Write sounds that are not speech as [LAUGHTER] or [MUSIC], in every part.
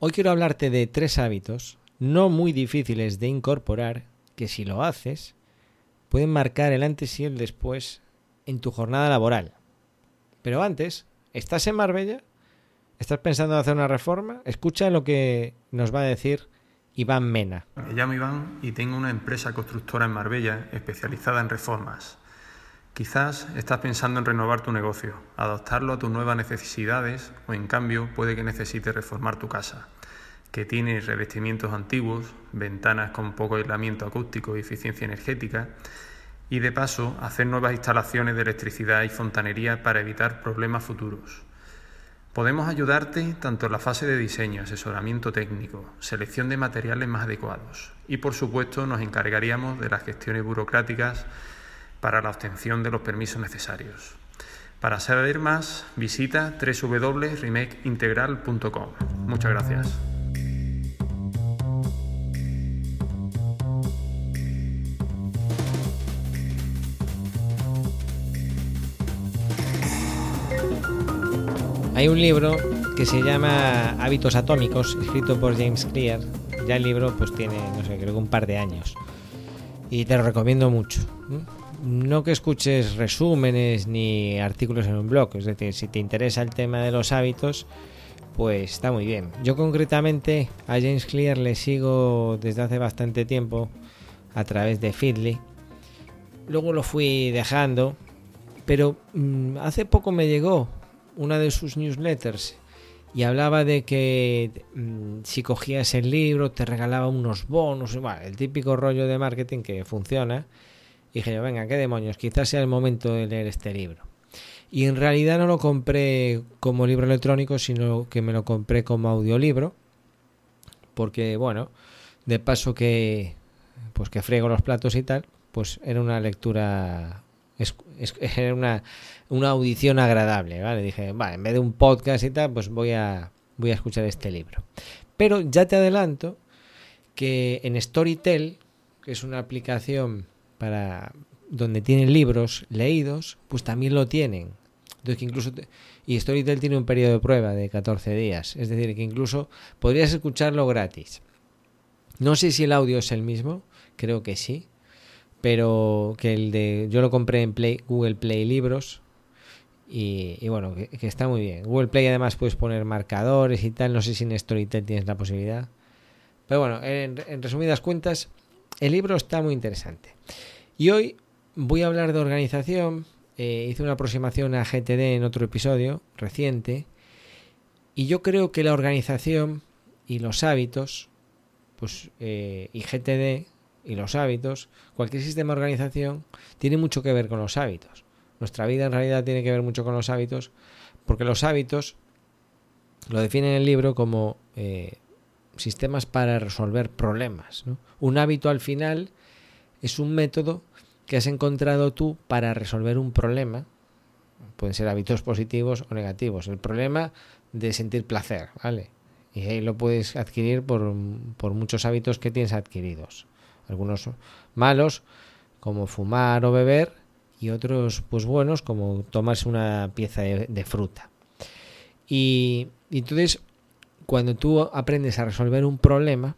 Hoy quiero hablarte de tres hábitos no muy difíciles de incorporar que si lo haces pueden marcar el antes y el después en tu jornada laboral. Pero antes, ¿estás en Marbella? ¿Estás pensando en hacer una reforma? Escucha lo que nos va a decir Iván Mena. Me llamo Iván y tengo una empresa constructora en Marbella especializada en reformas. Quizás estás pensando en renovar tu negocio, adaptarlo a tus nuevas necesidades o en cambio puede que necesites reformar tu casa, que tiene revestimientos antiguos, ventanas con poco aislamiento acústico y eficiencia energética y de paso hacer nuevas instalaciones de electricidad y fontanería para evitar problemas futuros. Podemos ayudarte tanto en la fase de diseño, asesoramiento técnico, selección de materiales más adecuados y por supuesto nos encargaríamos de las gestiones burocráticas para la obtención de los permisos necesarios. Para saber más, visita www.remakeintegral.com. Muchas gracias. Hay un libro que se llama Hábitos Atómicos, escrito por James Clear. Ya el libro pues tiene, no sé, creo que un par de años. Y te lo recomiendo mucho. No que escuches resúmenes ni artículos en un blog, es decir, si te interesa el tema de los hábitos, pues está muy bien. Yo concretamente a James Clear le sigo desde hace bastante tiempo a través de Feedly. Luego lo fui dejando, pero mm, hace poco me llegó una de sus newsletters y hablaba de que mm, si cogías el libro te regalaba unos bonos, el típico rollo de marketing que funciona. Y dije yo, venga, qué demonios, quizás sea el momento de leer este libro. Y en realidad no lo compré como libro electrónico, sino que me lo compré como audiolibro. Porque, bueno, de paso que pues que friego los platos y tal, pues era una lectura es, era una, una, audición agradable, ¿vale? Dije, vale, en vez de un podcast y tal, pues voy a, voy a escuchar este libro. Pero ya te adelanto que en Storytel, que es una aplicación para donde tienen libros leídos, pues también lo tienen. Entonces que incluso y Storytel tiene un periodo de prueba de 14 días, es decir, que incluso podrías escucharlo gratis. No sé si el audio es el mismo, creo que sí, pero que el de yo lo compré en Play, Google Play Libros y, bueno, que, está muy bien. Google Play además puedes poner marcadores y tal, no sé si en Storytel tienes la posibilidad. Pero bueno, en, resumidas cuentas, el libro está muy interesante. Y hoy voy a hablar de organización. Eh, hice una aproximación a GTD en otro episodio reciente. Y yo creo que la organización y los hábitos, pues, eh, y GTD y los hábitos, cualquier sistema de organización tiene mucho que ver con los hábitos. Nuestra vida en realidad tiene que ver mucho con los hábitos, porque los hábitos lo define en el libro como eh, sistemas para resolver problemas. Un hábito al final es un método que has encontrado tú para resolver un problema. Pueden ser hábitos positivos o negativos. El problema de sentir placer, ¿vale? Y ahí lo puedes adquirir por, por muchos hábitos que tienes adquiridos algunos malos como fumar o beber y otros pues buenos como tomarse una pieza de, fruta. Y, entonces cuando tú aprendes a resolver un problema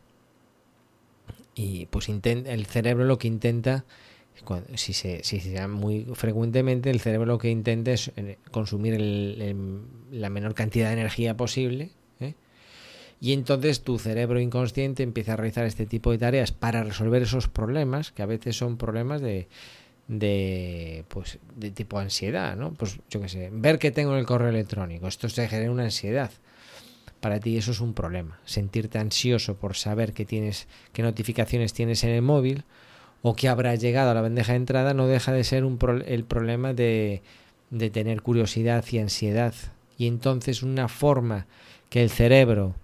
y pues el cerebro lo que intenta si se, si se muy frecuentemente el cerebro lo que intenta es eh, consumir la menor cantidad de energía posible y entonces tu cerebro inconsciente empieza a realizar este tipo de tareas para resolver esos problemas, que a veces son problemas de, de pues de tipo ansiedad, ¿no? Pues yo qué sé, ver que tengo en el correo electrónico, esto se genera una ansiedad. Para ti eso es un problema, sentirte ansioso por saber que tienes qué notificaciones tienes en el móvil o que habrá llegado a la bandeja de entrada no deja de ser un el problema de, de tener curiosidad y ansiedad. Y entonces una forma que el cerebro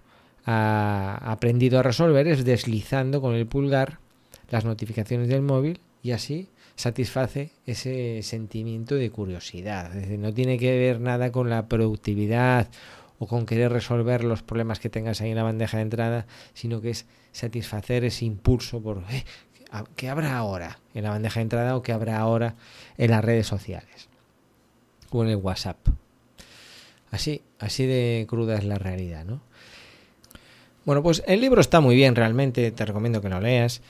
ha aprendido a resolver es deslizando con el pulgar las notificaciones del móvil y así satisface ese sentimiento de curiosidad. Es decir, no tiene que ver nada con la productividad o con querer resolver los problemas que tengas ahí en la bandeja de entrada, sino que es satisfacer ese impulso por eh, ¿qué habrá ahora en la bandeja de entrada o qué habrá ahora en las redes sociales o en el WhatsApp. Así, así de cruda es la realidad, ¿no? Bueno, pues el libro está muy bien realmente, te recomiendo que lo leas,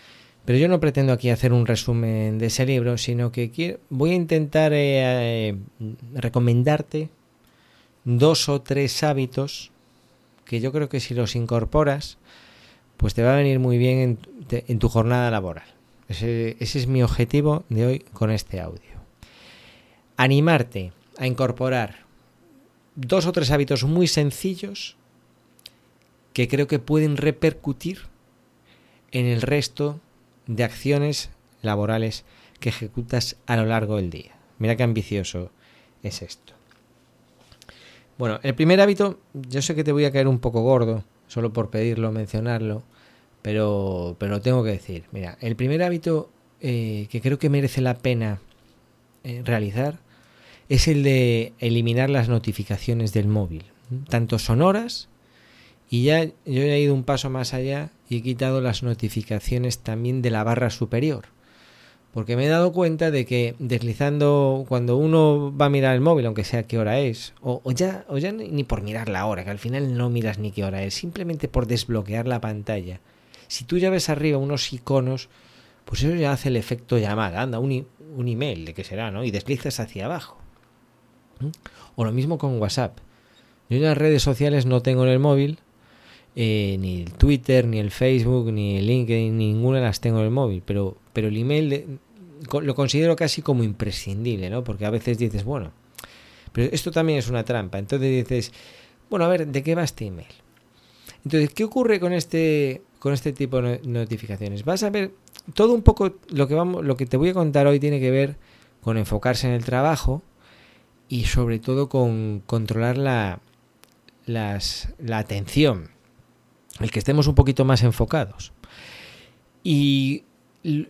pero yo no pretendo aquí hacer un resumen de ese libro, sino que quiero, voy a intentar eh, eh, recomendarte dos o tres hábitos que yo creo que si los incorporas, pues te va a venir muy bien en, tu jornada laboral. Ese, es mi objetivo de hoy con este audio. Animarte a incorporar dos o tres hábitos muy sencillos que creo que pueden repercutir en el resto de acciones laborales que ejecutas a lo largo del día. Mira qué ambicioso es esto. Bueno, el primer hábito, yo sé que te voy a caer un poco gordo, solo por pedirlo, mencionarlo, pero, pero lo tengo que decir. Mira, el primer hábito eh, que creo que merece la pena eh, realizar es el de eliminar las notificaciones del móvil, tanto sonoras, y ya yo he ido un paso más allá y he quitado las notificaciones también de la barra superior porque me he dado cuenta de que deslizando cuando uno va a mirar el móvil, aunque sea qué hora es, o, ya, o ya ni por mirar la hora, que al final no miras ni qué hora es, simplemente por desbloquear la pantalla. Si tú ya ves arriba unos iconos, pues eso ya hace el efecto llamada, anda, un, un email, de qué será, ¿no? Y deslizas hacia abajo. O lo mismo con WhatsApp. Yo las redes sociales no tengo en el móvil, eh, ni el Twitter, ni el Facebook, ni el LinkedIn, ninguna las tengo en el móvil, pero, pero el email lo considero casi como imprescindible, ¿no? Porque a veces dices, bueno, pero esto también es una trampa. Entonces dices, bueno, a ver, ¿de qué va este email? Entonces, ¿qué ocurre con este con este tipo de notificaciones? Vas a ver todo un poco lo que vamos lo que te voy a contar hoy tiene que ver con enfocarse en el trabajo y sobre todo con controlar la la atención, el que estemos un poquito más enfocados. Y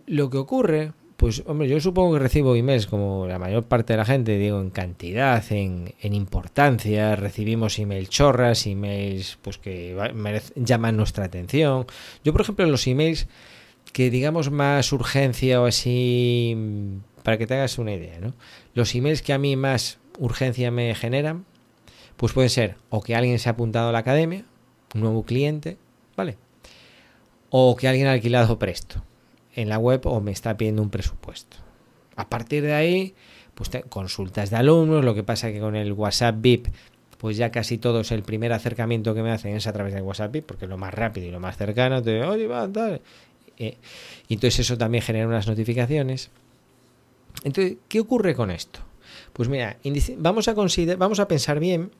lo que ocurre pues hombre, yo supongo que recibo emails como la mayor parte de la gente, digo, en cantidad, en, importancia, recibimos email chorras, emails pues que llaman nuestra atención. Yo, por ejemplo, los emails que digamos más urgencia o así, para que te hagas una idea, ¿no? Los emails que a mí más urgencia me generan, pues pueden ser o que alguien se ha apuntado a la academia, un nuevo cliente, ¿vale? O que alguien ha alquilado presto en la web o me está pidiendo un presupuesto. A partir de ahí, pues consultas de alumnos, lo que pasa que con el WhatsApp VIP, pues ya casi todo es el primer acercamiento que me hacen es a través del WhatsApp VIP, porque es lo más rápido y lo más cercano, te oye, va, tal. Y entonces eso también genera unas notificaciones. Entonces, ¿qué ocurre con esto? Pues mira, vamos a considerar, vamos a pensar bien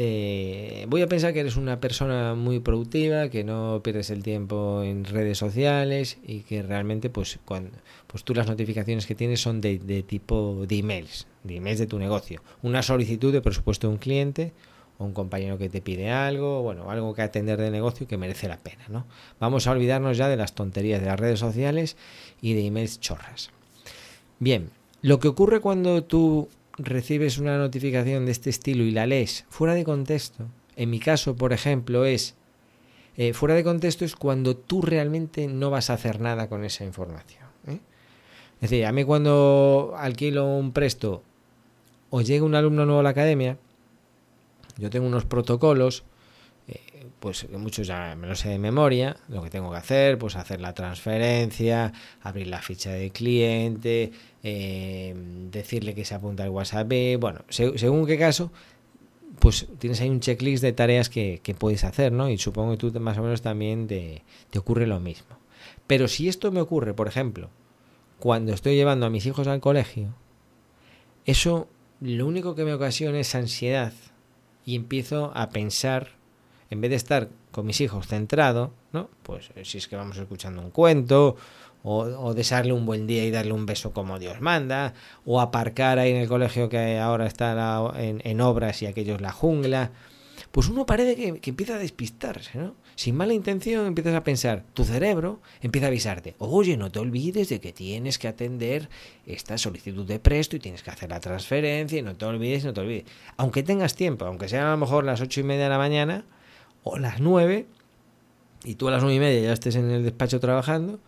eh, voy a pensar que eres una persona muy productiva, que no pierdes el tiempo en redes sociales y que realmente pues cuando pues tú las notificaciones que tienes son de, tipo de emails, de emails de tu negocio. Una solicitud de presupuesto de un cliente o un compañero que te pide algo, bueno, algo que atender de negocio que merece la pena, ¿no? Vamos a olvidarnos ya de las tonterías de las redes sociales y de emails chorras. Bien, lo que ocurre cuando tú recibes una notificación de este estilo y la lees fuera de contexto, en mi caso, por ejemplo, es eh, fuera de contexto es cuando tú realmente no vas a hacer nada con esa información. ¿eh? Es decir, a mí cuando alquilo un presto o llega un alumno nuevo a la academia, yo tengo unos protocolos pues muchos ya me lo sé de memoria, lo que tengo que hacer, pues hacer la transferencia, abrir la ficha de cliente, eh, decirle que se apunta al WhatsApp, bueno, según qué caso, pues tienes ahí un checklist de tareas que, puedes hacer, ¿no? Y supongo que tú más o menos también te ocurre lo mismo. Pero si esto me ocurre, por ejemplo, cuando estoy llevando a mis hijos al colegio, eso lo único que me ocasiona es ansiedad y empiezo a pensar en vez de estar con mis hijos centrado, ¿no? Pues eh, si es que vamos escuchando un cuento, o, desearle un buen día y darle un beso como Dios manda, o aparcar ahí en el colegio que ahora está en, obras y aquello es la jungla, pues uno parece que, que, empieza a despistarse, ¿no? Sin mala intención empiezas a pensar, tu cerebro empieza a avisarte, oye, no te olvides de que tienes que atender esta solicitud de presto y tienes que hacer la transferencia y no te olvides, no te olvides. Aunque tengas tiempo, aunque sean a lo mejor las ocho y media de la mañana, o las 9 y tú a las nueve y media ya estés en el despacho trabajando,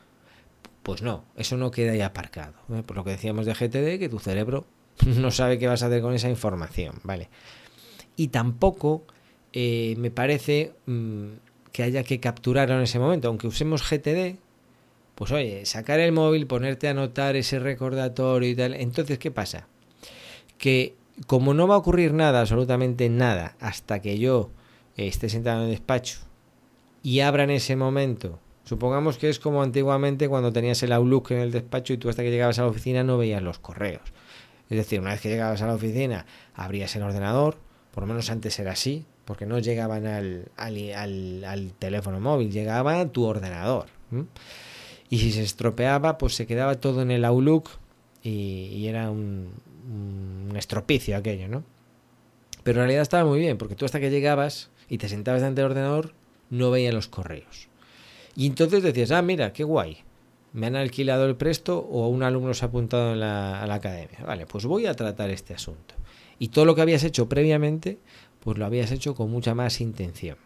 pues no, eso no queda ahí aparcado. ¿eh? Por lo que decíamos de GTD, que tu cerebro [LAUGHS] no sabe qué vas a hacer con esa información, ¿vale? Y tampoco eh, me parece mm, que haya que capturarlo en ese momento. Aunque usemos GTD, pues oye, sacar el móvil, ponerte a anotar ese recordatorio y tal. Entonces, ¿qué pasa? Que como no va a ocurrir nada, absolutamente nada, hasta que yo esté sentado en el despacho y abra en ese momento, supongamos que es como antiguamente cuando tenías el Outlook en el despacho y tú hasta que llegabas a la oficina no veías los correos. Es decir, una vez que llegabas a la oficina, abrías el ordenador, por lo menos antes era así, porque no llegaban al, al, teléfono móvil, llegaba a tu ordenador. Y si se estropeaba, pues se quedaba todo en el Outlook y, era un, un, estropicio aquello, ¿no? Pero en realidad estaba muy bien, porque tú hasta que llegabas y te sentabas delante del ordenador, no veías los correos. Y entonces decías, ah, mira, qué guay, me han alquilado el presto o un alumno se ha apuntado en la, a la academia. Vale, pues voy a tratar este asunto. Y todo lo que habías hecho previamente, pues lo habías hecho con mucha más intención.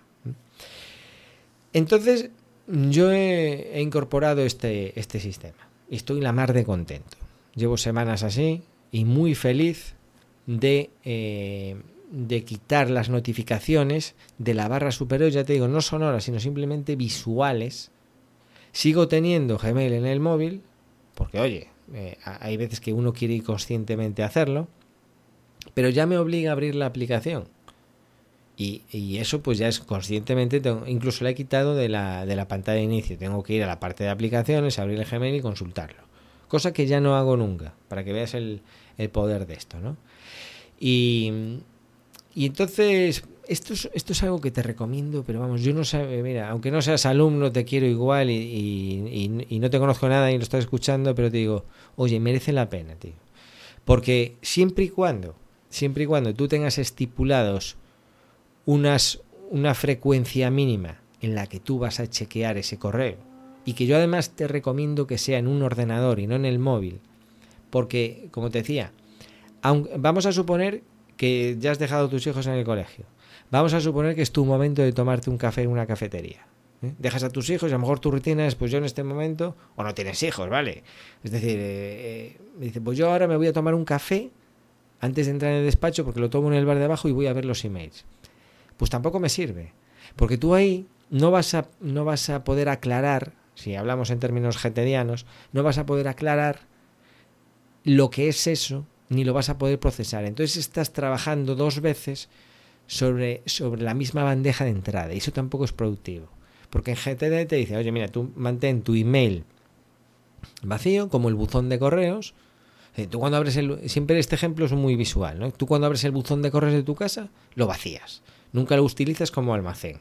Entonces, yo he, incorporado este, este sistema estoy la mar de contento. Llevo semanas así y muy feliz de, eh, de quitar las notificaciones de la barra superior, ya te digo, no sonoras, sino simplemente visuales Sigo teniendo Gmail en el móvil, porque oye, eh, hay veces que uno quiere ir conscientemente hacerlo, pero ya me obliga a abrir la aplicación. Y, eso pues ya es conscientemente, incluso la he quitado de la, de la pantalla de inicio. Tengo que ir a la parte de aplicaciones, abrir el Gmail y consultarlo. Cosa que ya no hago nunca, para que veas el, el poder de esto, ¿no? Y, y entonces, esto es, esto es algo que te recomiendo, pero vamos, yo no sé, mira, aunque no seas alumno, te quiero igual y, y, no te conozco nada y lo estás escuchando, pero te digo, oye, merece la pena, tío. Porque siempre y cuando, siempre y cuando tú tengas estipulados unas, una frecuencia mínima en la que tú vas a chequear ese correo, y que yo además te recomiendo que sea en un ordenador y no en el móvil, porque, como te decía, vamos a suponer que ya has dejado a tus hijos en el colegio Vamos a suponer que es tu momento de tomarte un café en una cafetería. ¿eh? Dejas a tus hijos y a lo mejor tu rutina es, pues yo en este momento, o no tienes hijos, ¿vale? Es decir, eh, eh, dice, pues yo ahora me voy a tomar un café antes de entrar en el despacho porque lo tomo en el bar de abajo y voy a ver los emails. Pues tampoco me sirve, porque tú ahí no vas a, no vas a poder aclarar, si hablamos en términos getedianos, no vas a poder aclarar lo que es eso, ni lo vas a poder procesar. Entonces estás trabajando dos veces sobre, sobre la misma bandeja de entrada y eso tampoco es productivo. Porque en GTD te dice, oye, mira, tú mantén tu email vacío, como el buzón de correos. Eh, tú cuando abres el... Siempre este ejemplo es muy visual, ¿no? Tú cuando abres el buzón de correos de tu casa, lo vacías. Nunca lo utilizas como almacén.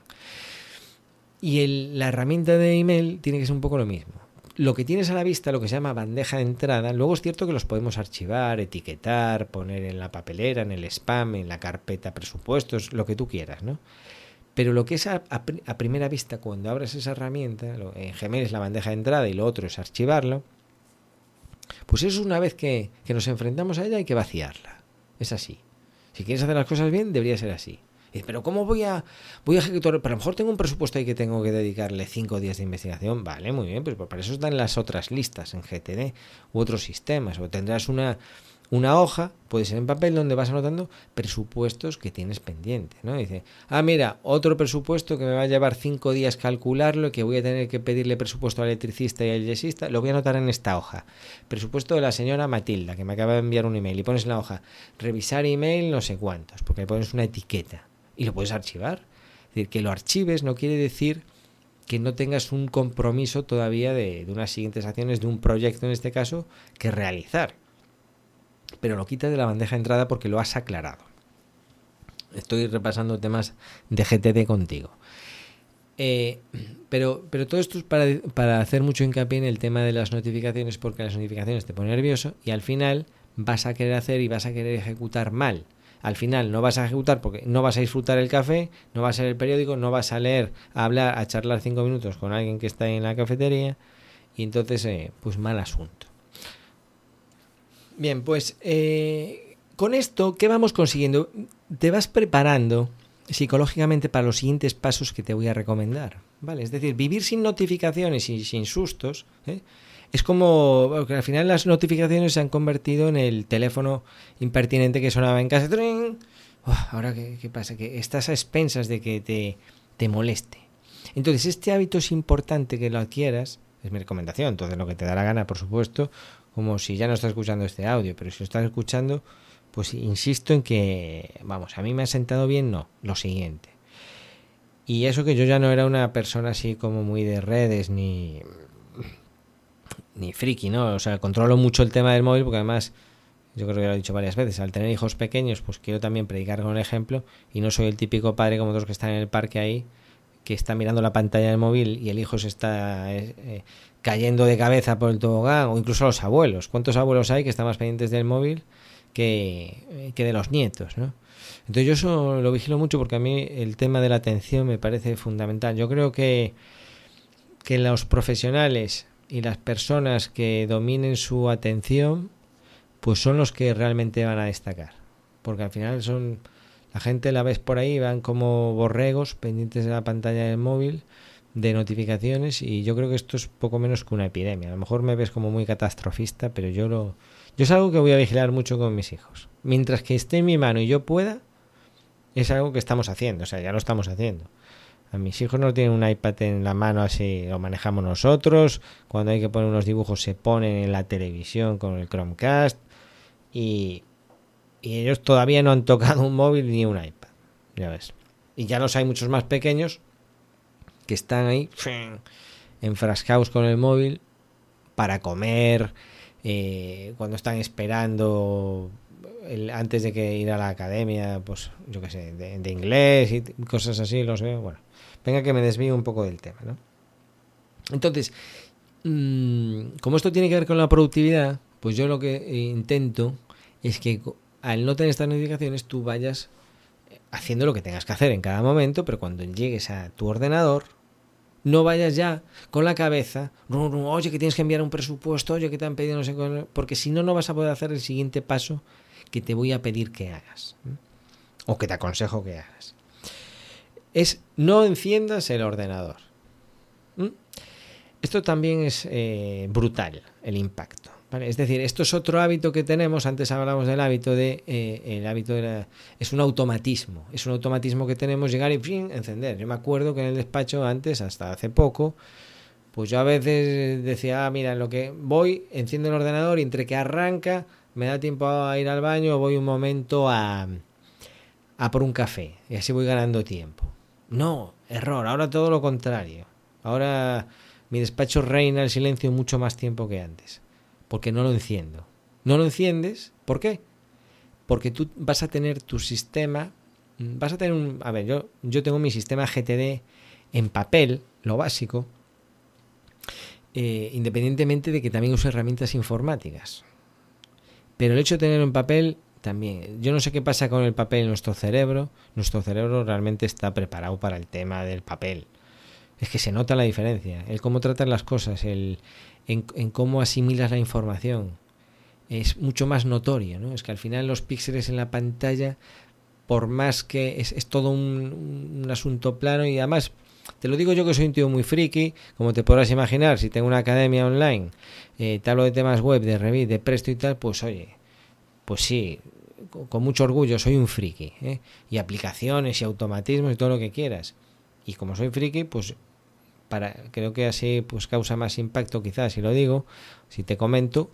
Y el, la herramienta de email tiene que ser un poco lo mismo lo que tienes a la vista, lo que se llama bandeja de entrada, luego es cierto que los podemos archivar, etiquetar, poner en la papelera, en el spam, en la carpeta presupuestos, lo que tú quieras, ¿no? Pero lo que es a, primera vista, cuando abres esa herramienta, en Gmail es la bandeja de entrada y lo otro es archivarlo, pues eso una vez que, que nos enfrentamos a ella hay que vaciarla. Es así. Si quieres hacer las cosas bien, debería ser así pero ¿cómo voy a, voy a ejecutar? Pero a lo mejor tengo un presupuesto ahí que tengo que dedicarle cinco días de investigación. Vale, muy bien, pues para eso están las otras listas en GTD u otros sistemas. O tendrás una, una hoja, puede ser en papel, donde vas anotando presupuestos que tienes pendiente, ¿no? Dice, ah, mira, otro presupuesto que me va a llevar cinco días calcularlo y que voy a tener que pedirle presupuesto al electricista y al yesista, lo voy a anotar en esta hoja. Presupuesto de la señora Matilda, que me acaba de enviar un email, y pones en la hoja, revisar email no sé cuántos, porque le pones una etiqueta y lo puedes archivar. Es decir, que lo archives no quiere decir que no tengas un compromiso todavía de, unas siguientes acciones, de un proyecto en este caso, que realizar. Pero lo quitas de la bandeja de entrada porque lo has aclarado. Estoy repasando temas de GTD contigo. Eh, pero, pero todo esto es para, para hacer mucho hincapié en el tema de las notificaciones, porque las notificaciones te ponen nervioso y al final vas a querer hacer y vas a querer ejecutar mal al final no vas a ejecutar porque no vas a disfrutar el café, no vas a leer el periódico, no vas a leer, a hablar, a charlar cinco minutos con alguien que está en la cafetería y entonces, eh, pues mal asunto. Bien, pues eh, con esto, ¿qué vamos consiguiendo? Te vas preparando psicológicamente para los siguientes pasos que te voy a recomendar. ¿Vale? Es decir, vivir sin notificaciones y sin sustos. ¿eh? Es como que al final las notificaciones se han convertido en el teléfono impertinente que sonaba en casa. ahora, ¿qué, pasa? Que estás a expensas de que te, te moleste. Entonces, este hábito es importante que lo adquieras, es mi recomendación, entonces lo que te da la gana, por supuesto, como si ya no estás escuchando este audio, pero si lo estás escuchando, pues insisto en que, vamos, a mí me ha sentado bien, no, lo siguiente. Y eso que yo ya no era una persona así como muy de redes ni ni friki, ¿no? O sea, controlo mucho el tema del móvil porque además yo creo que lo he dicho varias veces, al tener hijos pequeños, pues quiero también predicar con el ejemplo y no soy el típico padre como otros que están en el parque ahí, que está mirando la pantalla del móvil y el hijo se está eh, eh, cayendo de cabeza por el tobogán, o incluso los abuelos. ¿Cuántos abuelos hay que están más pendientes del móvil que, eh, que de los nietos, ¿no? Entonces yo eso lo vigilo mucho porque a mí el tema de la atención me parece fundamental. Yo creo que, que los profesionales y las personas que dominen su atención pues son los que realmente van a destacar. Porque al final son. La gente la ves por ahí, van como borregos pendientes de la pantalla del móvil, de notificaciones, y yo creo que esto es poco menos que una epidemia. A lo mejor me ves como muy catastrofista, pero yo lo. Yo es algo que voy a vigilar mucho con mis hijos. Mientras que esté en mi mano y yo pueda, es algo que estamos haciendo, o sea, ya lo estamos haciendo. A mis hijos no tienen un iPad en la mano así, lo manejamos nosotros. Cuando hay que poner unos dibujos se ponen en la televisión con el Chromecast y, ellos todavía no han tocado un móvil ni un iPad. Ya ves. Y ya los hay muchos más pequeños que están ahí enfrascados con el móvil para comer, eh, cuando están esperando antes de que ir a la academia, pues yo qué sé, de, inglés y cosas así, los veo. Bueno, venga que me desvío un poco del tema, ¿no? Entonces, mm, como esto tiene que ver con la productividad, pues yo lo que intento es que al no tener estas notificaciones tú vayas haciendo lo que tengas que hacer en cada momento, pero cuando llegues a tu ordenador, no vayas ya con la cabeza, oye, que tienes que enviar un presupuesto, oye, que te han pedido no sé porque si no, no vas a poder hacer el siguiente paso que te voy a pedir que hagas, o que te aconsejo que hagas. Es no enciendas el ordenador. Esto también es eh, brutal, el impacto. Es decir, esto es otro hábito que tenemos. Antes hablamos del hábito de. Eh, el hábito de es un automatismo. Es un automatismo que tenemos llegar y fin, encender. Yo me acuerdo que en el despacho antes, hasta hace poco, pues yo a veces decía, ah, mira, lo que voy, enciendo el ordenador y entre que arranca, me da tiempo a ir al baño, voy un momento a, a por un café. Y así voy ganando tiempo. No, error. Ahora todo lo contrario. Ahora mi despacho reina el silencio mucho más tiempo que antes porque no lo enciendo. No lo enciendes, ¿por qué? Porque tú vas a tener tu sistema, vas a tener un... A ver, yo, yo tengo mi sistema GTD en papel, lo básico, eh, independientemente de que también uso herramientas informáticas. Pero el hecho de tenerlo en papel también. Yo no sé qué pasa con el papel en nuestro cerebro. Nuestro cerebro realmente está preparado para el tema del papel. Es que se nota la diferencia. El cómo tratar las cosas, el, en, cómo asimilas la información. Es mucho más notorio, ¿no? Es que al final los píxeles en la pantalla, por más que es, todo un, asunto plano y además, te lo digo yo que soy un tío muy friki, como te podrás imaginar, si tengo una academia online, eh, te hablo de temas web, de Revit, de Presto y tal, pues oye, pues sí, con mucho orgullo soy un friki, ¿eh? y aplicaciones y automatismos y todo lo que quieras. Y como soy friki, pues creo que así pues causa más impacto quizás si lo digo, si te comento,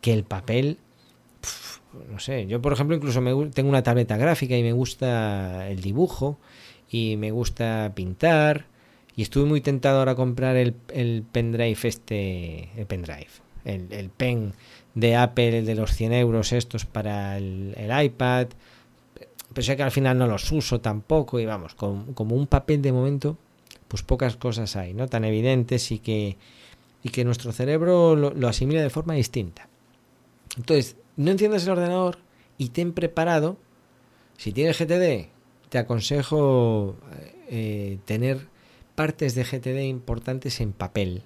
que el papel, no sé, yo por ejemplo incluso me, tengo una tableta gráfica y me gusta el dibujo y me gusta pintar y estuve muy tentado ahora a comprar el, el pendrive este, el pendrive, el, pen de Apple de los 100 euros estos para el, iPad, pero sé que al final no los uso tampoco y vamos, como un papel de momento pues pocas cosas hay, ¿no? Tan evidentes y que, y que nuestro cerebro lo, asimila de forma distinta. Entonces, no enciendas el ordenador y ten preparado, si tienes GTD, te aconsejo eh, tener partes de GTD importantes en papel,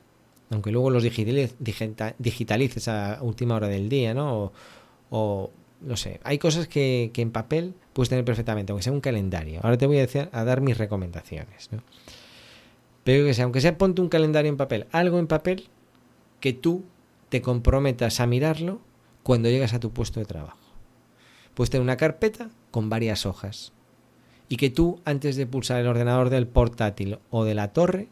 aunque luego los digitalices a última hora del día, ¿no? O, no sé, hay cosas que, que, en papel puedes tener perfectamente, aunque sea un calendario. Ahora te voy a, decir, a dar mis recomendaciones. ¿no? Pero que sea, aunque sea ponte un calendario en papel, algo en papel que tú te comprometas a mirarlo cuando llegas a tu puesto de trabajo. Puedes tener una carpeta con varias hojas y que tú antes de pulsar el ordenador del portátil o de la torre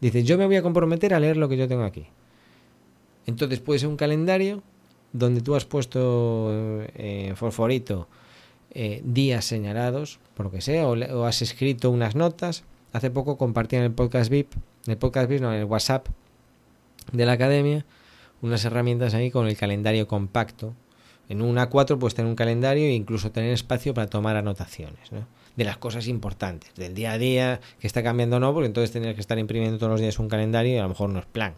Dices, yo me voy a comprometer a leer lo que yo tengo aquí. Entonces puede ser un calendario donde tú has puesto eh, fosforito eh, días señalados, por lo que sea, o, has escrito unas notas. Hace poco compartí en el podcast VIP, en el podcast VIP, no, en el WhatsApp de la academia, unas herramientas ahí con el calendario compacto. En un A4 puedes tener un calendario e incluso tener espacio para tomar anotaciones de las cosas importantes, del día a día, que está cambiando o no, porque entonces tener que estar imprimiendo todos los días un calendario y a lo mejor no es plan.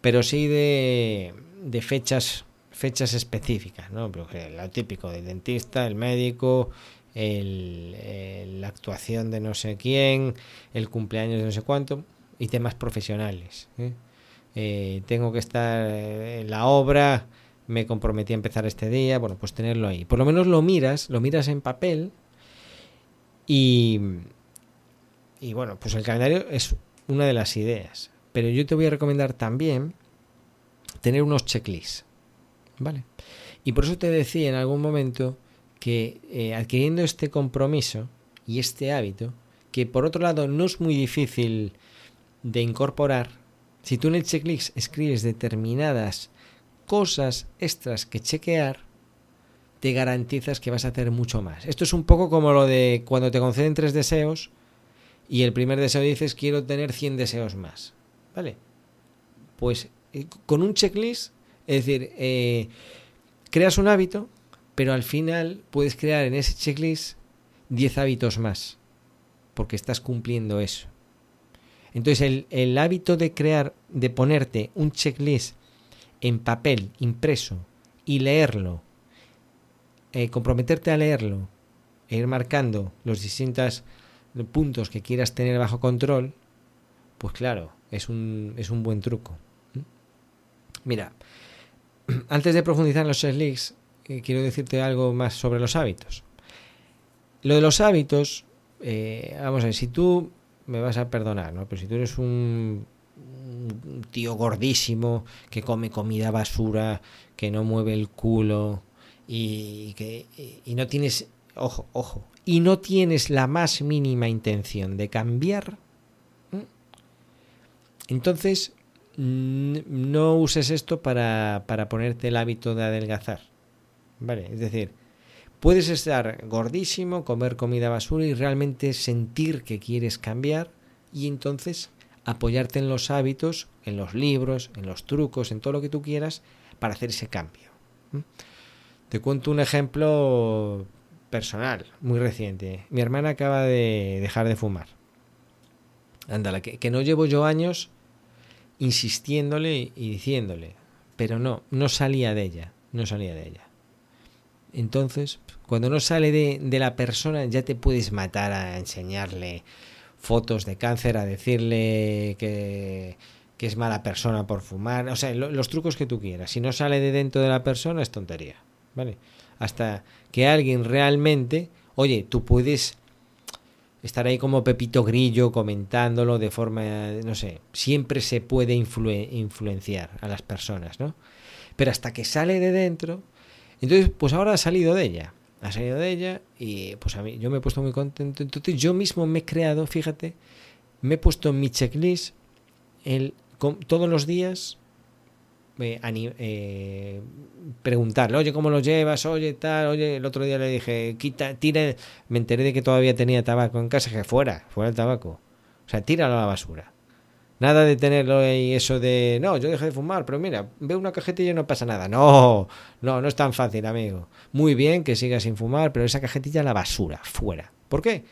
Pero sí de, de fechas fechas específicas, ¿no? Lo típico del dentista, el médico, la actuación de no sé quién, el cumpleaños de no sé cuánto y temas profesionales. ¿eh? Eh, tengo que estar en la obra, me comprometí a empezar este día, bueno, pues tenerlo ahí. Por lo menos lo miras, lo miras en papel y, bueno, pues el calendario es una de las ideas. Pero yo te voy a recomendar también tener unos checklists. ¿Vale? Y por eso te decía en algún momento que eh, adquiriendo este compromiso y este hábito, que por otro lado no es muy difícil de incorporar, si tú en el checklist escribes determinadas cosas extras que chequear, te garantizas que vas a hacer mucho más. Esto es un poco como lo de cuando te conceden tres deseos y el primer deseo dices quiero tener 100 deseos más. ¿Vale? Pues eh, con un checklist es decir, eh, creas un hábito, pero al final puedes crear en ese checklist 10 hábitos más, porque estás cumpliendo eso. Entonces el, hábito de crear, de ponerte un checklist en papel, impreso, y leerlo, eh, comprometerte a leerlo, e ir marcando los distintos puntos que quieras tener bajo control, pues claro, es un, es un buen truco. Mira, [CLEARS THROAT] antes de profundizar en los slicks, eh, quiero decirte algo más sobre los hábitos. Lo de los hábitos, eh, vamos a ver, si tú me vas a perdonar, ¿no? Pero si tú eres un, tío gordísimo que come comida basura, que no mueve el culo y que y no tienes, ojo, ojo, y no tienes la más mínima intención de cambiar, entonces no uses esto para, ponerte el hábito de adelgazar. ¿Vale? Es decir, puedes estar gordísimo, comer comida basura y realmente sentir que quieres cambiar y entonces apoyarte en los hábitos, en los libros, en los trucos, en todo lo que tú quieras para hacer ese cambio. Te cuento un ejemplo personal, muy reciente. Mi hermana acaba de dejar de fumar. Ándala, que no llevo yo años insistiéndole y diciéndole, pero no, no salía de ella, no salía de ella. Entonces, cuando no sale de, la persona, ya te puedes matar a enseñarle fotos de cáncer, a decirle que, que es mala persona por fumar, o sea, los trucos que tú quieras. Si no sale de dentro de la persona, es tontería, ¿vale? Hasta que alguien realmente, oye, tú puedes estar ahí como Pepito Grillo comentándolo de forma, no sé, siempre se puede influenciar a las personas, ¿no? Pero hasta que sale de dentro, entonces, pues ahora ha salido de ella, ha salido de ella y pues a mí, yo me he puesto muy contento. Entonces yo mismo me he creado, fíjate, me he puesto en mi checklist el, todos los días eh, preguntarle, oye, ¿cómo lo llevas? Oye, tal, oye, el otro día le dije, quita, tire, me enteré de que todavía tenía tabaco en casa, que fuera, fuera el tabaco. O sea, tíralo a la basura. Nada de tenerlo ahí eso de, no, yo dejé de fumar, pero mira, veo una cajetilla y no pasa nada. No, no, no es tan fácil, amigo. Muy bien que sigas sin fumar, pero esa cajetilla a la basura, fuera. ¿Por qué?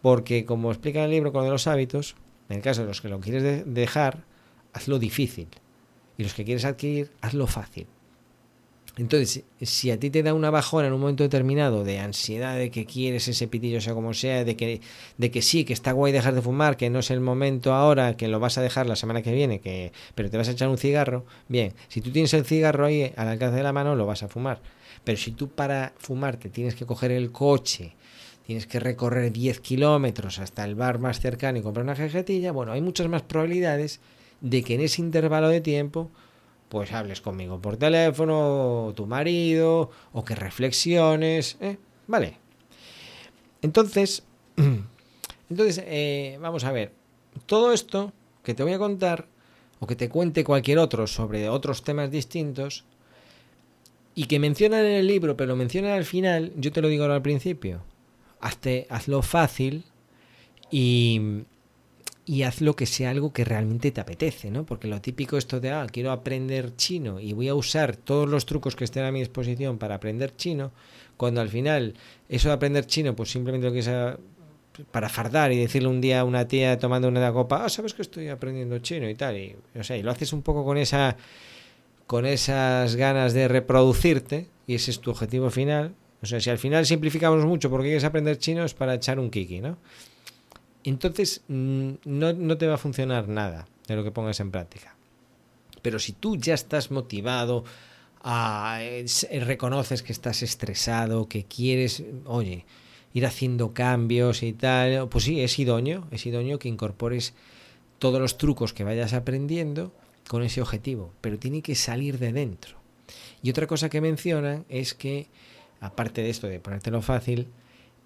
Porque, como explica el libro con los hábitos, en el caso de los que lo quieres dejar, hazlo difícil y los que quieres adquirir, hazlo fácil. Entonces, si a ti te da una bajona en un momento determinado de ansiedad de que quieres ese pitillo, sea como sea, de que, de que sí, que está guay dejar de fumar, que no es el momento ahora, que lo vas a dejar la semana que viene, que, pero te vas a echar un cigarro, bien, si tú tienes el cigarro ahí al alcance de la mano, lo vas a fumar. Pero si tú para fumarte tienes que coger el coche, tienes que recorrer 10 kilómetros hasta el bar más cercano y comprar una cajetilla, bueno, hay muchas más probabilidades de que en ese intervalo de tiempo pues hables conmigo por teléfono, tu marido, o que reflexiones, ¿eh? ¿vale? Entonces, [CLEARS THROAT] entonces eh, vamos a ver, todo esto que te voy a contar o que te cuente cualquier otro sobre otros temas distintos y que mencionan en el libro, pero lo mencionan al final, yo te lo digo ahora al principio. Hazte, hazlo fácil y, y hazlo que sea algo que realmente te apetece, ¿no? Porque lo típico esto de, ah, quiero aprender chino y voy a usar todos los trucos que estén a mi disposición para aprender chino, cuando al final eso de aprender chino, pues simplemente lo que sea para fardar y decirle un día a una tía tomando una copa, ah, sabes que estoy aprendiendo chino y tal, y, o sea, y lo haces un poco con esa con esas ganas de reproducirte y ese es tu objetivo final. O sea, si al final simplificamos mucho porque quieres aprender chino es para echar un kiki, ¿no? Entonces mm, no, no te va a funcionar nada de lo que pongas en práctica. Pero si tú ya estás motivado, a, reconoces que estás estresado, que quieres, oye, ir haciendo cambios y tal, pues sí, es idóneo, es idóneo que incorpores todos los trucos que vayas aprendiendo con ese objetivo, pero tiene que salir de dentro. Y otra cosa que mencionan es que, aparte de esto de ponértelo fácil,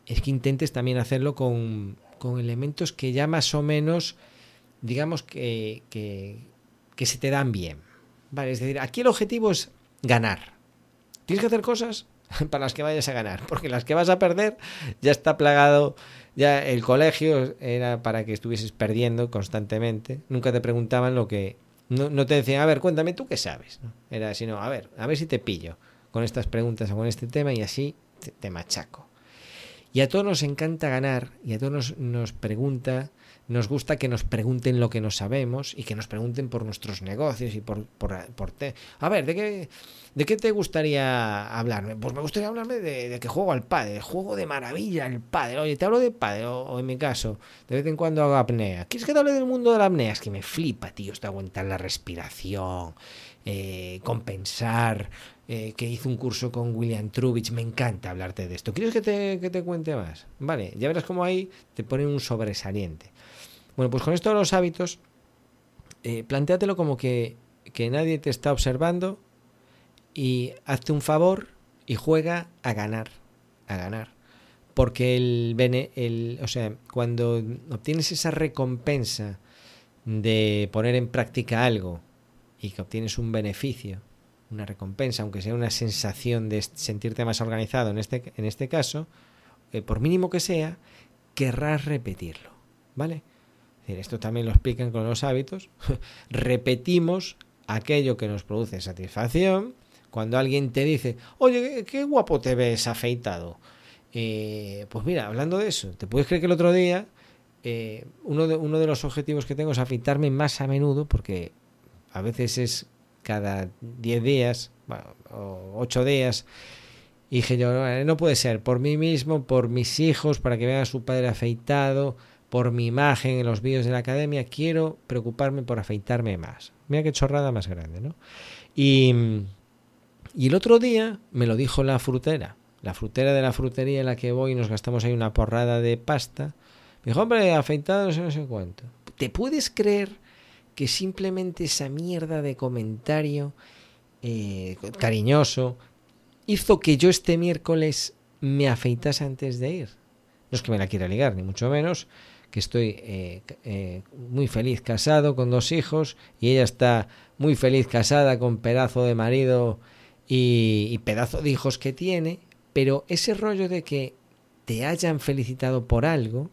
es que intentes también hacerlo con, con elementos que ya más o menos, digamos que, que, se te dan bien. Vale, es decir, aquí el objetivo es ganar. Tienes que hacer cosas [LAUGHS] para las que vayas a ganar, porque las que vas a perder ya está plagado, ya el colegio era para que estuvieses perdiendo constantemente, nunca te preguntaban lo que no, no te decían, a ver, cuéntame tú qué sabes. Era sino, a ver, a ver si te pillo con estas preguntas o con este tema y así te, machaco. Y a todos nos encanta ganar y a todos nos, nos pregunta nos gusta que nos pregunten lo que no sabemos y que nos pregunten por nuestros negocios y por, por, por te... A ver, ¿de qué, ¿de qué te gustaría hablarme? Pues me gustaría hablarme de, que juego al padre, juego de maravilla el padre. Oye, te hablo de padre, o, en mi caso, de vez en cuando hago apnea. ¿Quieres que te hable del mundo de la apnea? Es que me flipa, tío, esto aguantar la respiración, eh, compensar, eh, que hice un curso con William Trubich, me encanta hablarte de esto. ¿Quieres que te, que te cuente más? Vale, ya verás cómo ahí te ponen un sobresaliente. Bueno, pues con esto de los hábitos, eh, como que, que nadie te está observando y hazte un favor y juega a ganar, a ganar. Porque el, el, o sea, cuando obtienes esa recompensa de poner en práctica algo y que obtienes un beneficio, una recompensa, aunque sea una sensación de sentirte más organizado en este, en este caso, eh, por mínimo que sea, querrás repetirlo, ¿vale? esto también lo explican con los hábitos, [LAUGHS] repetimos aquello que nos produce satisfacción. Cuando alguien te dice, oye, qué, guapo te ves afeitado. Eh, pues mira, hablando de eso, ¿te puedes creer que el otro día eh, uno, de, uno de los objetivos que tengo es afeitarme más a menudo porque a veces es cada 10 días o 8 días. Y dije yo, no puede ser, por mí mismo, por mis hijos, para que vean a su padre afeitado, por mi imagen en los vídeos de la academia, quiero preocuparme por afeitarme más. Mira qué chorrada más grande, ¿no? Y, y el otro día me lo dijo la frutera, la frutera de la frutería en la que voy y nos gastamos ahí una porrada de pasta. Me dijo, hombre, afeitado no sé, no sé cuánto. ¿Te puedes creer que simplemente esa mierda de comentario eh, cariñoso hizo que yo este miércoles me afeitase antes de ir? No es que me la quiera ligar, ni mucho menos, que estoy eh, eh, muy feliz casado con dos hijos y ella está muy feliz casada con pedazo de marido y, pedazo de hijos que tiene, pero ese rollo de que te hayan felicitado por algo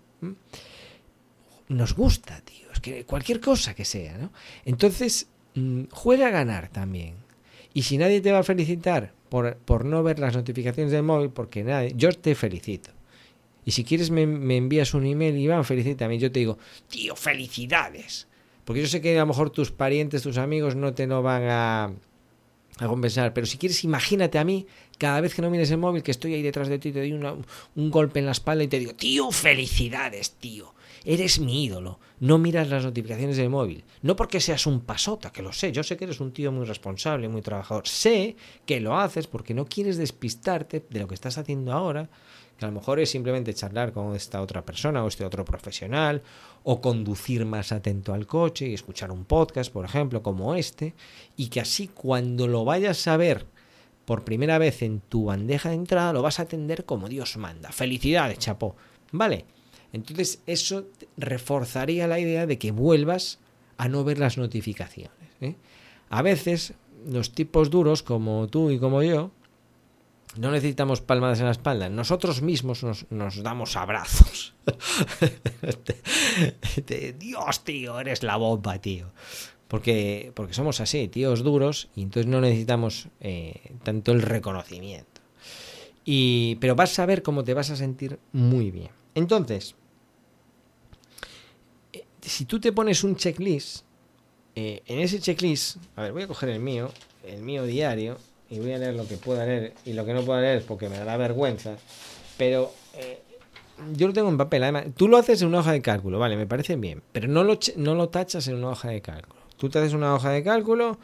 nos gusta, tío. Cualquier cosa que sea, ¿no? Entonces, mm, juega a ganar también. Y si nadie te va a felicitar por, por no ver las notificaciones del móvil, porque nadie, yo te felicito. Y si quieres me, envías un email, Iván, felicítame. Yo te digo, tío, felicidades. Porque yo sé que a lo mejor tus parientes, tus amigos no te lo van a, a compensar. Pero si quieres, imagínate a mí, cada vez que no mires el móvil, que estoy ahí detrás de ti, te doy un golpe en la espalda y te digo, tío, felicidades, tío. Eres mi ídolo. No miras las notificaciones del móvil. No porque seas un pasota, que lo sé. Yo sé que eres un tío muy responsable, muy trabajador. Sé que lo haces porque no quieres despistarte de lo que estás haciendo ahora que a lo mejor es simplemente charlar con esta otra persona o este otro profesional, o conducir más atento al coche y escuchar un podcast, por ejemplo, como este, y que así cuando lo vayas a ver por primera vez en tu bandeja de entrada, lo vas a atender como Dios manda. Felicidades, chapo. ¿Vale? Entonces eso reforzaría la idea de que vuelvas a no ver las notificaciones. ¿eh? A veces los tipos duros como tú y como yo, no necesitamos palmadas en la espalda, nosotros mismos nos, damos abrazos. [LAUGHS] Dios, tío, eres la bomba, tío. Porque, porque somos así, tíos duros, y entonces no necesitamos eh, tanto el reconocimiento. Y, pero vas a ver cómo te vas a sentir muy bien. Entonces, si tú te pones un checklist, eh, en ese checklist, a ver, voy a coger el mío, el mío diario, y voy a leer lo que pueda leer y lo que no pueda leer porque me da vergüenza, pero eh, yo lo tengo en papel. Además, tú lo haces en una hoja de cálculo, vale, me parece bien, pero no lo, no lo tachas en una hoja de cálculo. Tú te haces una hoja de cálculo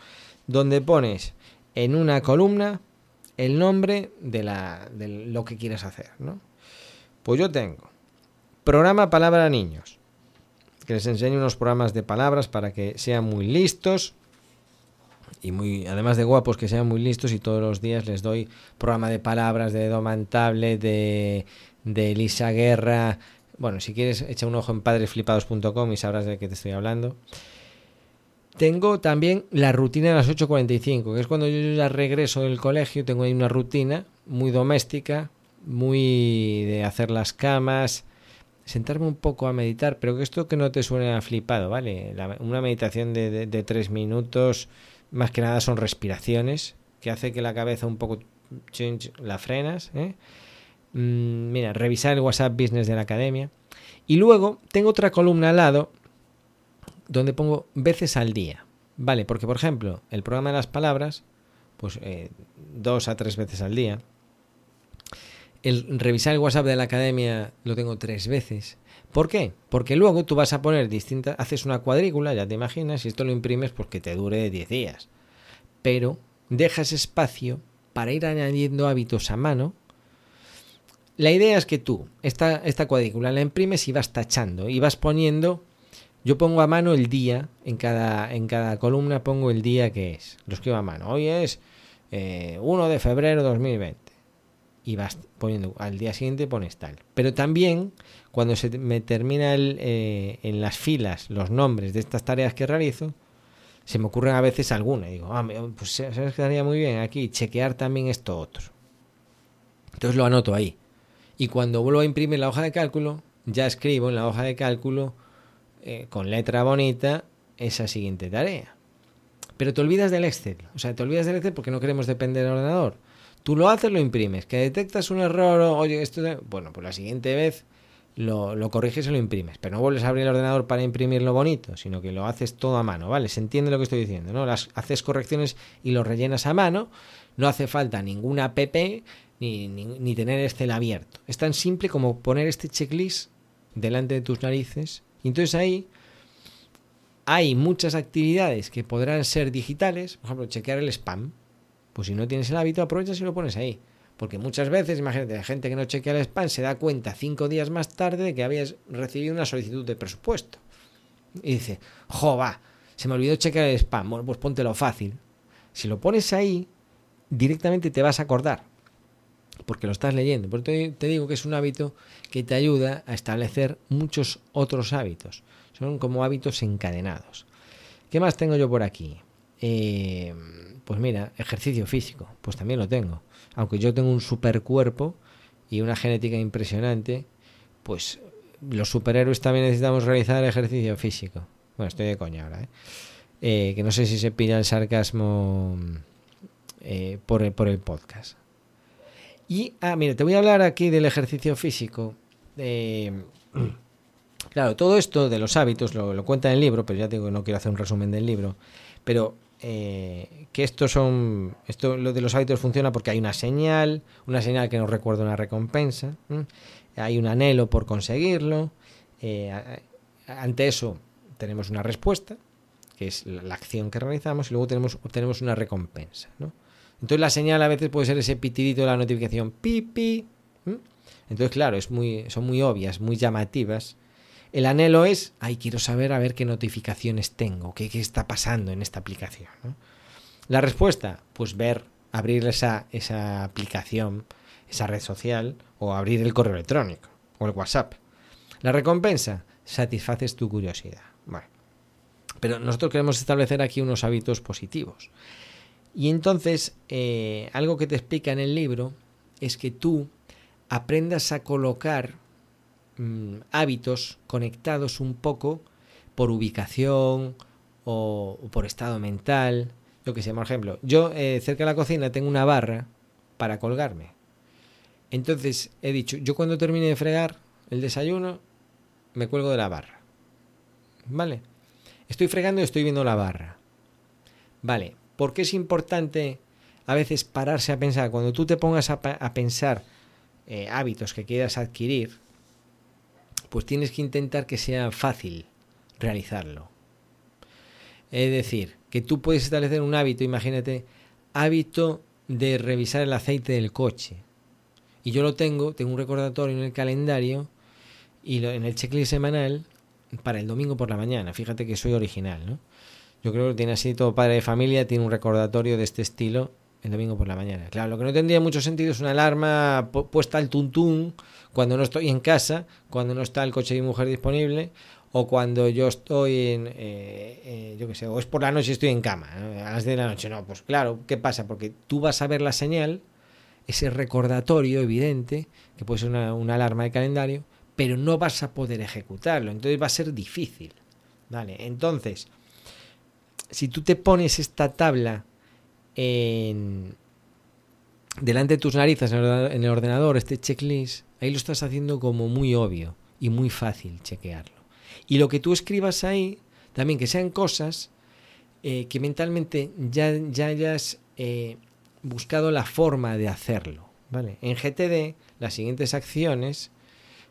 donde pones en una columna el nombre de, la, de lo que quieres hacer, ¿no? Pues yo tengo programa palabra niños, que les enseño unos programas de palabras para que sean muy listos y muy además de guapos que sean muy listos y todos los días les doy programa de palabras de Domantable de de Elisa Guerra. Bueno si quieres echa un ojo en padresflipados.com y sabrás de qué te estoy hablando. Tengo también la rutina de las 8.45 que es cuando yo ya regreso del colegio tengo ahí una rutina muy doméstica muy de hacer las camas sentarme un poco a meditar, pero que esto que no te suene a flipado, ¿vale? una meditación de, tres minutos más que nada son respiraciones, que hace que la cabeza un poco la frenas. ¿eh? Mm, mira, revisar el WhatsApp Business de la academia. Y luego tengo otra columna al lado donde pongo veces al día. Vale, porque por ejemplo, el programa de las palabras, pues eh, dos a tres veces al día. El revisar el WhatsApp de la academia lo tengo tres veces. ¿Por qué? Porque luego tú vas a poner distintas, haces una cuadrícula, ya te imaginas, y esto lo imprimes pues que te dure 10 días. Pero dejas espacio para ir añadiendo hábitos a mano. La idea es que tú esta, esta cuadrícula la imprimes y vas tachando y vas poniendo, yo pongo a mano el día, en cada, en cada columna pongo el día que es, lo escribo a mano. Hoy es 1 eh, de febrero de 2020 y vas poniendo al día siguiente pones tal. Pero también cuando se me termina el, eh, en las filas los nombres de estas tareas que realizo, se me ocurren a veces alguna. Y digo, ah, pues se quedaría muy bien aquí chequear también esto otro. Entonces lo anoto ahí. Y cuando vuelvo a imprimir la hoja de cálculo, ya escribo en la hoja de cálculo eh, con letra bonita esa siguiente tarea. Pero te olvidas del Excel. O sea, te olvidas del Excel porque no queremos depender del ordenador. Tú lo haces, lo imprimes. Que detectas un error, oye, esto... Bueno, pues la siguiente vez lo, lo, corriges y lo imprimes. Pero no vuelves a abrir el ordenador para imprimir lo bonito, sino que lo haces todo a mano, ¿vale? Se entiende lo que estoy diciendo, ¿no? Las, haces correcciones y lo rellenas a mano. No hace falta ninguna app ni, ni, ni tener Excel abierto. Es tan simple como poner este checklist delante de tus narices. Y entonces ahí hay muchas actividades que podrán ser digitales. Por ejemplo, chequear el spam. Pues si no tienes el hábito, aprovecha y lo pones ahí. Porque muchas veces, imagínate, gente que no chequea el spam se da cuenta cinco días más tarde de que habías recibido una solicitud de presupuesto. Y dice, jo, va, se me olvidó chequear el spam. Bueno, pues póntelo fácil. Si lo pones ahí, directamente te vas a acordar. Porque lo estás leyendo. Por eso te digo que es un hábito que te ayuda a establecer muchos otros hábitos. Son como hábitos encadenados. ¿Qué más tengo yo por aquí? Eh, pues mira, ejercicio físico, pues también lo tengo. Aunque yo tengo un super cuerpo y una genética impresionante, pues los superhéroes también necesitamos realizar ejercicio físico. Bueno, estoy de coña ahora, ¿eh? eh que no sé si se pilla el sarcasmo eh, por, el, podcast. Y, ah, mira, te voy a hablar aquí del ejercicio físico. claro, todo esto de los hábitos lo, lo cuenta en el libro, pero ya digo que no quiero hacer un resumen del libro. Pero eh, que estos son, esto lo de los hábitos funciona porque hay una señal, una señal que nos recuerda una recompensa, hay un anhelo por conseguirlo, eh, ante eso tenemos una respuesta, que es la, acción que realizamos, y luego tenemos, obtenemos una recompensa. Entonces la señal a veces puede ser ese pitidito de la notificación, pipi. Entonces, claro, es muy, son muy obvias, muy llamativas, el anhelo es, ay, quiero saber a ver qué notificaciones tengo, qué, está pasando en esta aplicación. La respuesta, pues ver, abrir esa, esa aplicación, esa red social, o abrir el correo electrónico, o el WhatsApp. La recompensa, satisfaces tu curiosidad. Bueno, Pero nosotros queremos establecer aquí unos hábitos positivos. Y entonces, eh, algo que te explica en el libro es que tú aprendas a colocar mm, hábitos conectados un poco por ubicación o, por estado mental. Yo que sé, por ejemplo, yo eh, cerca de la cocina tengo una barra para colgarme. Entonces he dicho, yo cuando termine de fregar el desayuno, me cuelgo de la barra. ¿Vale? Estoy fregando y estoy viendo la barra. Vale, ¿por qué es importante a veces pararse a pensar? Cuando tú te pongas a, pensar eh, hábitos que quieras adquirir, pues tienes que intentar que sea fácil realizarlo. Es decir, que tú puedes establecer un hábito, imagínate, hábito de revisar el aceite del coche. Y yo lo tengo, tengo un recordatorio en el calendario y en el checklist semanal para el domingo por la mañana. Fíjate que soy original, ¿no? Yo creo que tiene así todo padre de familia, tiene un recordatorio de este estilo el domingo por la mañana. Claro, lo que no tendría mucho sentido es una alarma puesta al tuntún cuando no estoy en casa, cuando no está el coche de mi mujer disponible, o cuando yo estoy en, eh, eh, yo qué sé, o es por la noche y estoy en cama, a las 10 de la noche. No, pues claro, ¿qué pasa? Porque tú vas a ver la señal, ese recordatorio evidente, que puede ser una, una alarma de calendario, pero no vas a poder ejecutarlo, entonces va a ser difícil. ¿Vale? Entonces, si tú te pones esta tabla delante de tus narices en el ordenador, este checklist, ahí lo estás haciendo como muy obvio y muy fácil chequearlo. Y lo que tú escribas ahí, también que sean cosas eh, que mentalmente ya, ya hayas eh, buscado la forma de hacerlo. ¿vale? En GTD, las siguientes acciones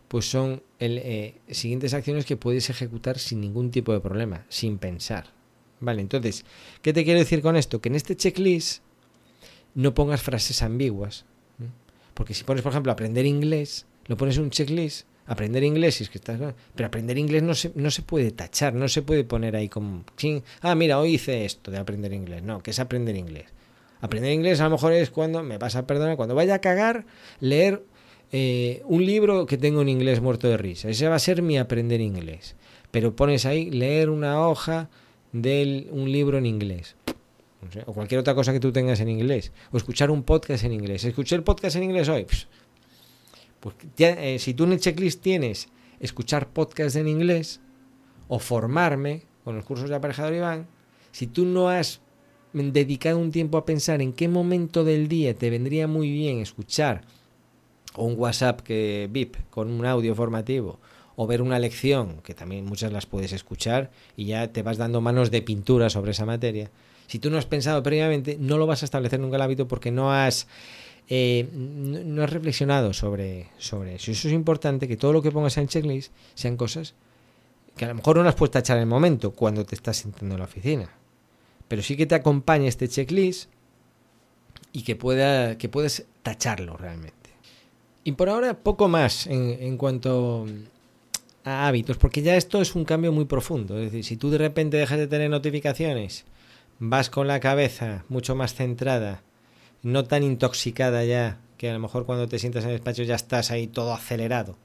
pues son el, eh, siguientes acciones que puedes ejecutar sin ningún tipo de problema, sin pensar. Vale, entonces, ¿qué te quiero decir con esto? Que en este checklist no pongas frases ambiguas. Porque si pones, por ejemplo, aprender inglés, lo pones en un checklist, aprender inglés, y es que estás, pero aprender inglés no se, no se puede tachar, no se puede poner ahí como, ah, mira, hoy hice esto de aprender inglés. No, que es aprender inglés. Aprender inglés a lo mejor es cuando, me vas a perdonar, cuando vaya a cagar, leer eh, un libro que tengo en inglés muerto de risa. Ese va a ser mi aprender inglés. Pero pones ahí leer una hoja de un libro en inglés. o cualquier otra cosa que tú tengas en inglés. O escuchar un podcast en inglés. Escuché el podcast en inglés hoy. Pues eh, si tú en el checklist tienes escuchar podcast en inglés o formarme con los cursos de aparejador Iván, si tú no has dedicado un tiempo a pensar en qué momento del día te vendría muy bien escuchar o un WhatsApp que VIP con un audio formativo o ver una lección, que también muchas las puedes escuchar y ya te vas dando manos de pintura sobre esa materia. Si tú no has pensado previamente, no lo vas a establecer nunca el hábito porque no has, eh, no, has reflexionado sobre, sobre eso. Eso es importante, que todo lo que pongas en checklist sean cosas que a lo mejor no las puedes tachar en el momento cuando te estás sintiendo en la oficina. Pero sí que te acompañe este checklist y que, pueda, que puedes tacharlo realmente. Y por ahora poco más en, cuanto a hábitos, porque ya esto es un cambio muy profundo. Es decir, si tú de repente dejas de tener notificaciones, vas con la cabeza mucho más centrada, no tan intoxicada ya, que a lo mejor cuando te sientas en el despacho ya estás ahí todo acelerado.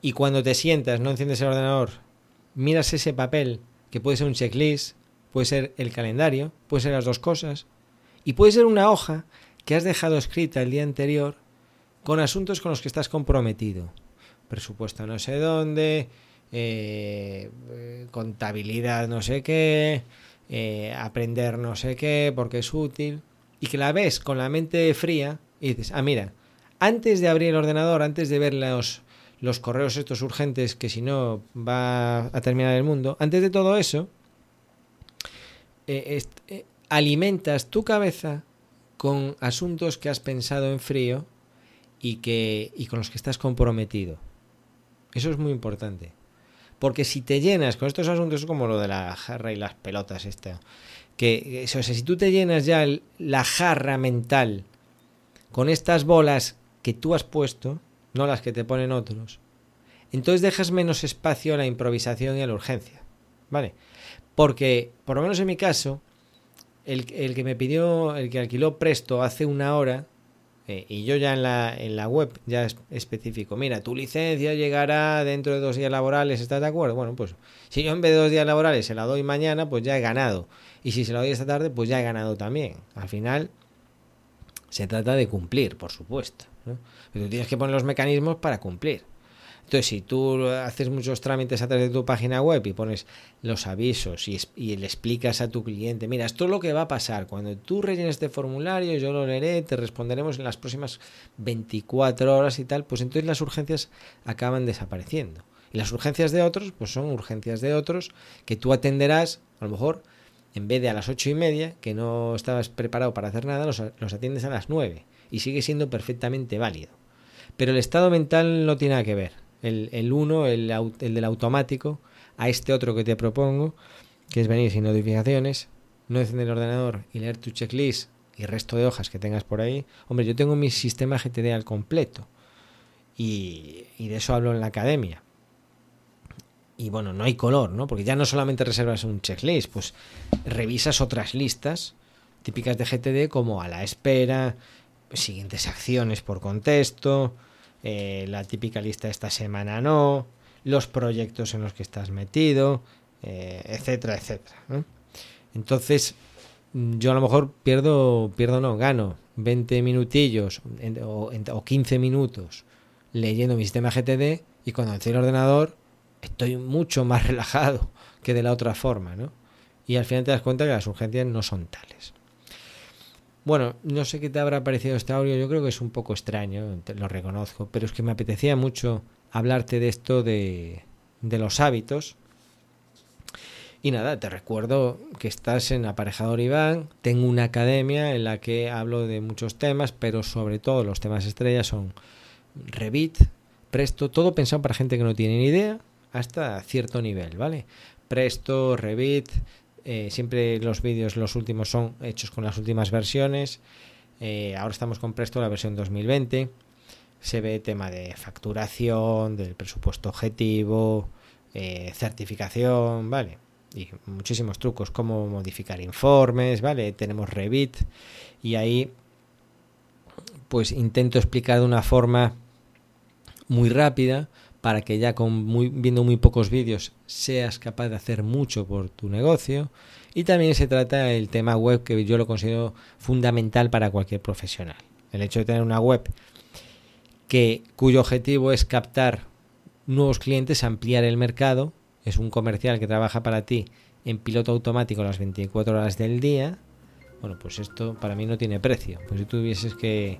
Y cuando te sientas, no enciendes el ordenador, miras ese papel, que puede ser un checklist, puede ser el calendario, puede ser las dos cosas, y puede ser una hoja que has dejado escrita el día anterior con asuntos con los que estás comprometido. Presupuesto no sé dónde, eh, contabilidad no sé qué, eh, aprender no sé qué, porque es útil, y que la ves con la mente fría y dices, ah, mira, antes de abrir el ordenador, antes de ver los, los correos estos urgentes que si no va a terminar el mundo, antes de todo eso, eh, alimentas tu cabeza con asuntos que has pensado en frío y, que, y con los que estás comprometido. Eso es muy importante. Porque si te llenas con estos asuntos, como lo de la jarra y las pelotas, esta, que eso, si tú te llenas ya la jarra mental con estas bolas que tú has puesto, no las que te ponen otros, entonces dejas menos espacio a la improvisación y a la urgencia. ¿Vale? Porque, por lo menos en mi caso, el, el que me pidió, el que alquiló Presto hace una hora, eh, y yo ya en la, en la web ya es específico, mira, tu licencia llegará dentro de dos días laborales, ¿estás de acuerdo? Bueno, pues si yo en vez de dos días laborales se la doy mañana, pues ya he ganado. Y si se la doy esta tarde, pues ya he ganado también. Al final se trata de cumplir, por supuesto. Pero tienes que poner los mecanismos para cumplir. Entonces, si tú haces muchos trámites a través de tu página web y pones los avisos y, le explicas a tu cliente, mira, esto es lo que va a pasar. Cuando tú rellenes este formulario, yo lo leeré, te responderemos en las próximas 24 horas y tal, pues entonces las urgencias acaban desapareciendo. Y las urgencias de otros, pues son urgencias de otros que tú atenderás, a lo mejor, en vez de a las ocho y media, que no estabas preparado para hacer nada, los, los atiendes a las nueve. Y sigue siendo perfectamente válido. Pero el estado mental no tiene nada que ver el, el uno, el, el del automático, a este otro que te propongo, que es venir sin notificaciones, no encender el ordenador y leer tu checklist y resto de hojas que tengas por ahí. Hombre, yo tengo mi sistema GTD al completo y, y de eso hablo en la academia. Y bueno, no hay color, ¿no? Porque ya no solamente reservas un checklist, pues revisas otras listas típicas de GTD como a la espera, siguientes acciones por contexto, eh, la típica lista esta semana no, los proyectos en los que estás metido, eh, etcétera, etcétera. Entonces, yo a lo mejor pierdo, pierdo no, gano 20 minutillos o, o 15 minutos leyendo mi sistema GTD y cuando estoy el ordenador estoy mucho más [LAUGHS] relajado que de la otra forma, ¿no? Y al final te das cuenta que las urgencias no son tales. Bueno, no sé qué te habrá parecido este audio, yo creo que es un poco extraño, lo reconozco, pero es que me apetecía mucho hablarte de esto de, de los hábitos. Y nada, te recuerdo que estás en Aparejador Iván, tengo una academia en la que hablo de muchos temas, pero sobre todo los temas estrellas son Revit, Presto, todo pensado para gente que no tiene ni idea, hasta cierto nivel, ¿vale? Presto, Revit, eh, siempre los vídeos, los últimos, son hechos con las últimas versiones. Eh, ahora estamos con Presto la versión 2020. Se ve tema de facturación, del presupuesto objetivo, eh, certificación, ¿vale? Y muchísimos trucos, cómo modificar informes, ¿vale? Tenemos Revit y ahí pues intento explicar de una forma muy rápida para que ya con muy, viendo muy pocos vídeos seas capaz de hacer mucho por tu negocio. Y también se trata del tema web que yo lo considero fundamental para cualquier profesional. El hecho de tener una web que, cuyo objetivo es captar nuevos clientes, ampliar el mercado, es un comercial que trabaja para ti en piloto automático las 24 horas del día, bueno, pues esto para mí no tiene precio. Pues si tuvieses que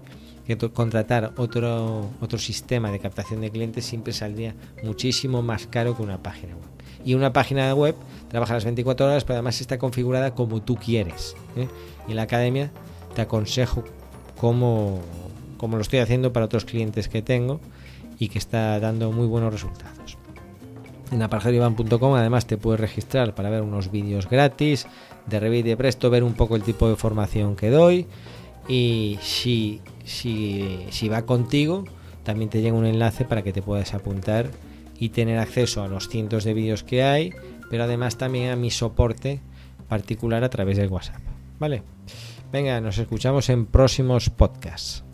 contratar otro, otro sistema de captación de clientes siempre saldría muchísimo más caro que una página web. Y una página web trabaja las 24 horas, pero además está configurada como tú quieres. ¿eh? Y en la academia te aconsejo cómo, cómo lo estoy haciendo para otros clientes que tengo y que está dando muy buenos resultados. En aparjerivan.com además te puedes registrar para ver unos vídeos gratis de Revit de Presto, ver un poco el tipo de formación que doy y si si, si va contigo, también te llega un enlace para que te puedas apuntar y tener acceso a los cientos de vídeos que hay, pero además también a mi soporte particular a través del WhatsApp. ¿Vale? Venga, nos escuchamos en próximos podcasts.